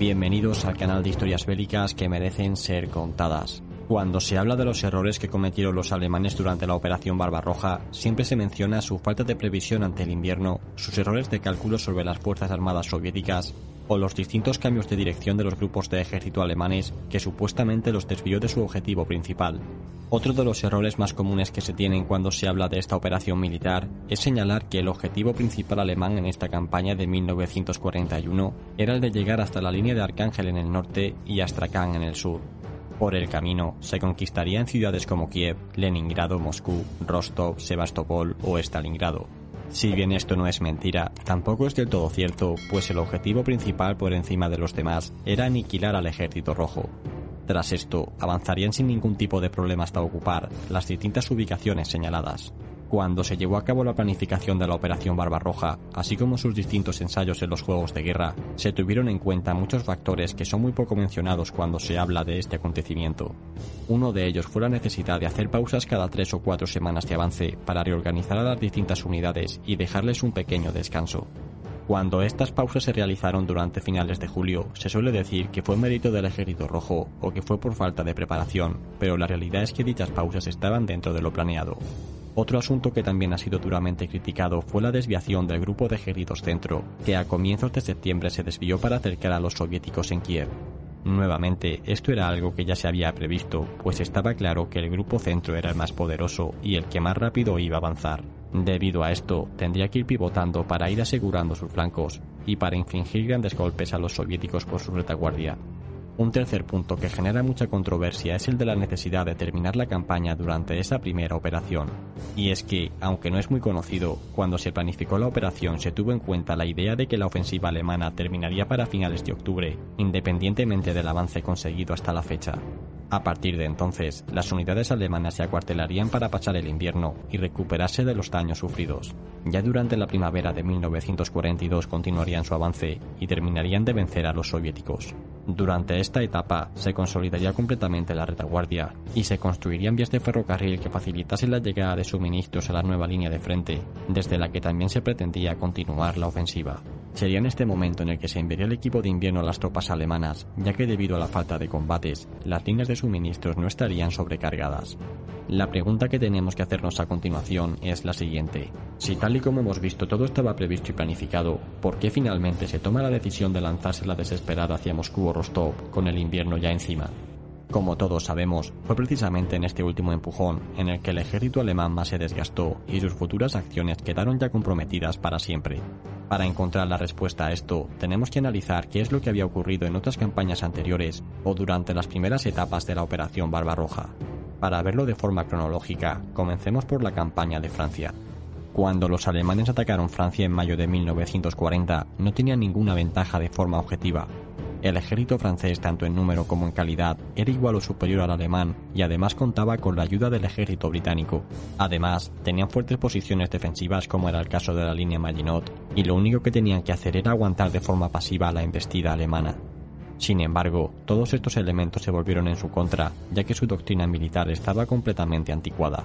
Bienvenidos al canal de historias bélicas que merecen ser contadas. Cuando se habla de los errores que cometieron los alemanes durante la Operación Barbarroja, siempre se menciona su falta de previsión ante el invierno, sus errores de cálculo sobre las Fuerzas Armadas soviéticas o los distintos cambios de dirección de los grupos de ejército alemanes que supuestamente los desvió de su objetivo principal. Otro de los errores más comunes que se tienen cuando se habla de esta operación militar es señalar que el objetivo principal alemán en esta campaña de 1941 era el de llegar hasta la línea de Arcángel en el norte y Astrakhan en el sur. Por el camino, se conquistarían ciudades como Kiev, Leningrado, Moscú, Rostov, Sebastopol o Stalingrado. Si bien esto no es mentira, tampoco es del todo cierto, pues el objetivo principal por encima de los demás era aniquilar al ejército rojo. Tras esto, avanzarían sin ningún tipo de problema hasta ocupar las distintas ubicaciones señaladas. Cuando se llevó a cabo la planificación de la Operación Barbarroja, así como sus distintos ensayos en los juegos de guerra, se tuvieron en cuenta muchos factores que son muy poco mencionados cuando se habla de este acontecimiento. Uno de ellos fue la necesidad de hacer pausas cada tres o cuatro semanas de avance para reorganizar a las distintas unidades y dejarles un pequeño descanso. Cuando estas pausas se realizaron durante finales de julio, se suele decir que fue mérito del ejército rojo o que fue por falta de preparación, pero la realidad es que dichas pausas estaban dentro de lo planeado. Otro asunto que también ha sido duramente criticado fue la desviación del grupo de ejércitos centro, que a comienzos de septiembre se desvió para acercar a los soviéticos en Kiev. Nuevamente, esto era algo que ya se había previsto, pues estaba claro que el grupo centro era el más poderoso y el que más rápido iba a avanzar. Debido a esto, tendría que ir pivotando para ir asegurando sus flancos y para infligir grandes golpes a los soviéticos por su retaguardia. Un tercer punto que genera mucha controversia es el de la necesidad de terminar la campaña durante esa primera operación. Y es que, aunque no es muy conocido, cuando se planificó la operación se tuvo en cuenta la idea de que la ofensiva alemana terminaría para finales de octubre, independientemente del avance conseguido hasta la fecha. A partir de entonces, las unidades alemanas se acuartelarían para pasar el invierno y recuperarse de los daños sufridos. Ya durante la primavera de 1942 continuarían su avance y terminarían de vencer a los soviéticos. Durante esta etapa se consolidaría completamente la retaguardia y se construirían vías de ferrocarril que facilitasen la llegada de suministros a la nueva línea de frente, desde la que también se pretendía continuar la ofensiva. Sería en este momento en el que se enviaría el equipo de invierno a las tropas alemanas, ya que debido a la falta de combates, las líneas de suministros no estarían sobrecargadas. La pregunta que tenemos que hacernos a continuación es la siguiente. Si tal y como hemos visto todo estaba previsto y planificado, ¿por qué finalmente se toma la decisión de lanzarse la desesperada hacia Moscú o Rostov con el invierno ya encima? Como todos sabemos, fue precisamente en este último empujón en el que el ejército alemán más se desgastó y sus futuras acciones quedaron ya comprometidas para siempre. Para encontrar la respuesta a esto, tenemos que analizar qué es lo que había ocurrido en otras campañas anteriores o durante las primeras etapas de la Operación Barbarroja. Para verlo de forma cronológica, comencemos por la campaña de Francia. Cuando los alemanes atacaron Francia en mayo de 1940, no tenían ninguna ventaja de forma objetiva. El ejército francés, tanto en número como en calidad, era igual o superior al alemán y además contaba con la ayuda del ejército británico. Además, tenían fuertes posiciones defensivas como era el caso de la línea Maginot, y lo único que tenían que hacer era aguantar de forma pasiva la embestida alemana. Sin embargo, todos estos elementos se volvieron en su contra, ya que su doctrina militar estaba completamente anticuada.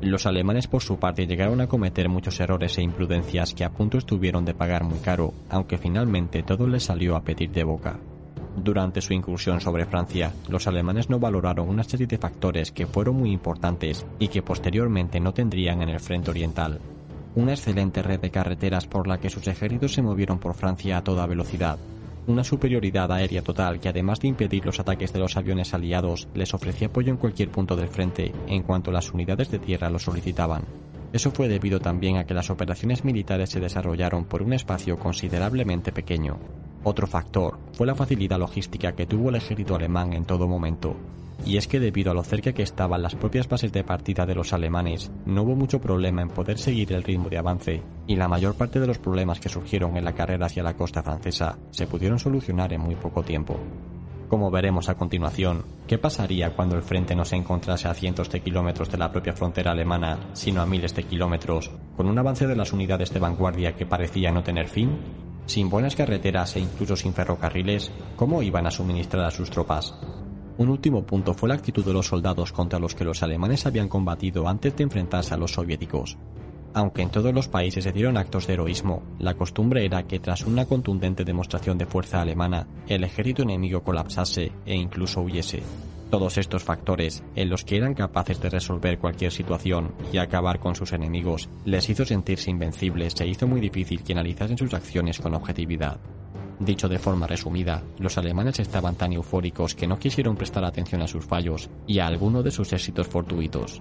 Los alemanes por su parte llegaron a cometer muchos errores e imprudencias que a punto estuvieron de pagar muy caro, aunque finalmente todo les salió a pedir de boca. Durante su incursión sobre Francia, los alemanes no valoraron una serie de factores que fueron muy importantes y que posteriormente no tendrían en el frente oriental. Una excelente red de carreteras por la que sus ejércitos se movieron por Francia a toda velocidad. Una superioridad aérea total que además de impedir los ataques de los aviones aliados, les ofrecía apoyo en cualquier punto del frente en cuanto las unidades de tierra lo solicitaban. Eso fue debido también a que las operaciones militares se desarrollaron por un espacio considerablemente pequeño, otro factor fue la facilidad logística que tuvo el ejército alemán en todo momento, y es que debido a lo cerca que estaban las propias bases de partida de los alemanes, no hubo mucho problema en poder seguir el ritmo de avance, y la mayor parte de los problemas que surgieron en la carrera hacia la costa francesa se pudieron solucionar en muy poco tiempo. Como veremos a continuación, ¿qué pasaría cuando el frente no se encontrase a cientos de kilómetros de la propia frontera alemana, sino a miles de kilómetros, con un avance de las unidades de vanguardia que parecía no tener fin? Sin buenas carreteras e incluso sin ferrocarriles, ¿cómo iban a suministrar a sus tropas? Un último punto fue la actitud de los soldados contra los que los alemanes habían combatido antes de enfrentarse a los soviéticos. Aunque en todos los países se dieron actos de heroísmo, la costumbre era que tras una contundente demostración de fuerza alemana, el ejército enemigo colapsase e incluso huyese. Todos estos factores, en los que eran capaces de resolver cualquier situación y acabar con sus enemigos, les hizo sentirse invencibles e hizo muy difícil que analizasen sus acciones con objetividad. Dicho de forma resumida, los alemanes estaban tan eufóricos que no quisieron prestar atención a sus fallos y a alguno de sus éxitos fortuitos.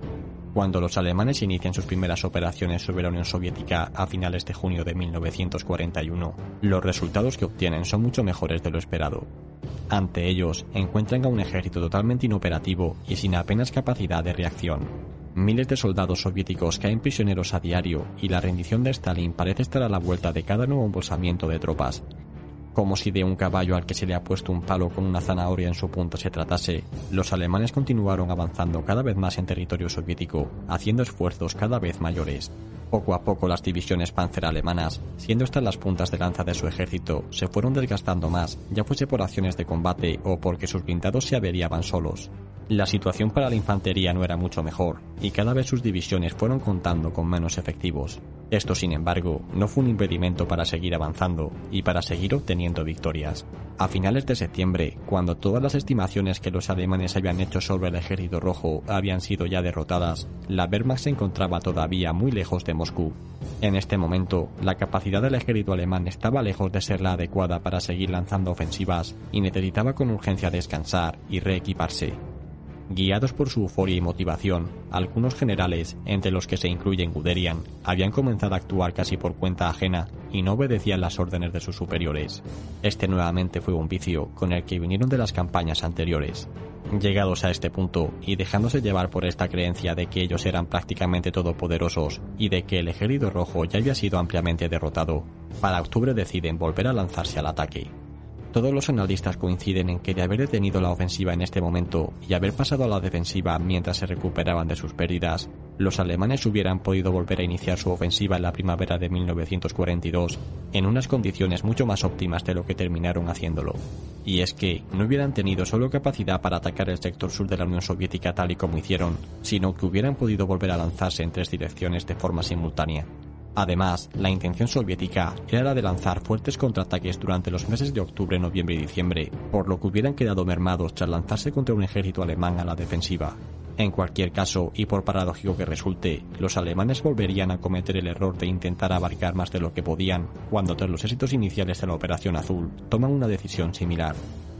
Cuando los alemanes inician sus primeras operaciones sobre la Unión Soviética a finales de junio de 1941, los resultados que obtienen son mucho mejores de lo esperado. Ante ellos, encuentran a un ejército totalmente inoperativo y sin apenas capacidad de reacción. Miles de soldados soviéticos caen prisioneros a diario y la rendición de Stalin parece estar a la vuelta de cada nuevo embolsamiento de tropas, como si de un caballo al que se le ha puesto un palo con una zanahoria en su punta se tratase, los alemanes continuaron avanzando cada vez más en territorio soviético, haciendo esfuerzos cada vez mayores. Poco a poco las divisiones panzer alemanas, siendo estas las puntas de lanza de su ejército, se fueron desgastando más, ya fuese por acciones de combate o porque sus blindados se averiaban solos. La situación para la infantería no era mucho mejor, y cada vez sus divisiones fueron contando con menos efectivos. Esto, sin embargo, no fue un impedimento para seguir avanzando y para seguir obteniendo victorias. A finales de septiembre, cuando todas las estimaciones que los alemanes habían hecho sobre el ejército rojo habían sido ya derrotadas, la Wehrmacht se encontraba todavía muy lejos de Moscú. En este momento, la capacidad del ejército alemán estaba lejos de ser la adecuada para seguir lanzando ofensivas y necesitaba con urgencia descansar y reequiparse. Guiados por su euforia y motivación, algunos generales, entre los que se incluyen Guderian, habían comenzado a actuar casi por cuenta ajena y no obedecían las órdenes de sus superiores. Este nuevamente fue un vicio con el que vinieron de las campañas anteriores. Llegados a este punto y dejándose llevar por esta creencia de que ellos eran prácticamente todopoderosos y de que el ejército rojo ya había sido ampliamente derrotado, para octubre deciden volver a lanzarse al ataque. Todos los analistas coinciden en que de haber detenido la ofensiva en este momento y haber pasado a la defensiva mientras se recuperaban de sus pérdidas, los alemanes hubieran podido volver a iniciar su ofensiva en la primavera de 1942 en unas condiciones mucho más óptimas de lo que terminaron haciéndolo. Y es que no hubieran tenido solo capacidad para atacar el sector sur de la Unión Soviética tal y como hicieron, sino que hubieran podido volver a lanzarse en tres direcciones de forma simultánea. Además, la intención soviética era la de lanzar fuertes contraataques durante los meses de octubre, noviembre y diciembre, por lo que hubieran quedado mermados tras lanzarse contra un ejército alemán a la defensiva. En cualquier caso, y por paradójico que resulte, los alemanes volverían a cometer el error de intentar abarcar más de lo que podían, cuando tras los éxitos iniciales de la Operación Azul, toman una decisión similar.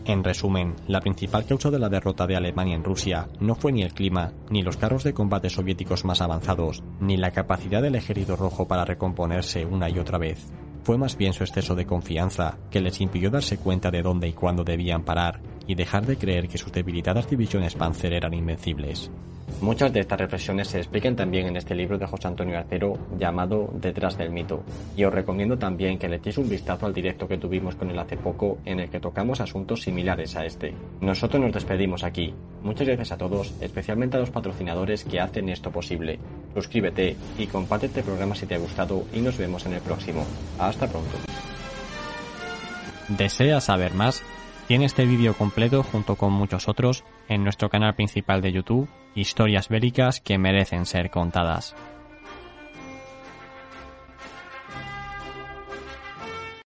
En resumen, la principal causa de la derrota de Alemania en Rusia no fue ni el clima, ni los carros de combate soviéticos más avanzados, ni la capacidad del ejército rojo para recomponerse una y otra vez. Fue más bien su exceso de confianza que les impidió darse cuenta de dónde y cuándo debían parar y dejar de creer que sus debilitadas divisiones Panzer eran invencibles. Muchas de estas reflexiones se explican también en este libro de José Antonio Artero llamado Detrás del mito, y os recomiendo también que le echéis un vistazo al directo que tuvimos con él hace poco en el que tocamos asuntos similares a este. Nosotros nos despedimos aquí. Muchas gracias a todos, especialmente a los patrocinadores que hacen esto posible. Suscríbete y comparte este programa si te ha gustado y nos vemos en el próximo. Hasta pronto. ¿Deseas saber más? Tiene este vídeo completo junto con muchos otros en nuestro canal principal de YouTube, Historias Bélicas que merecen ser contadas.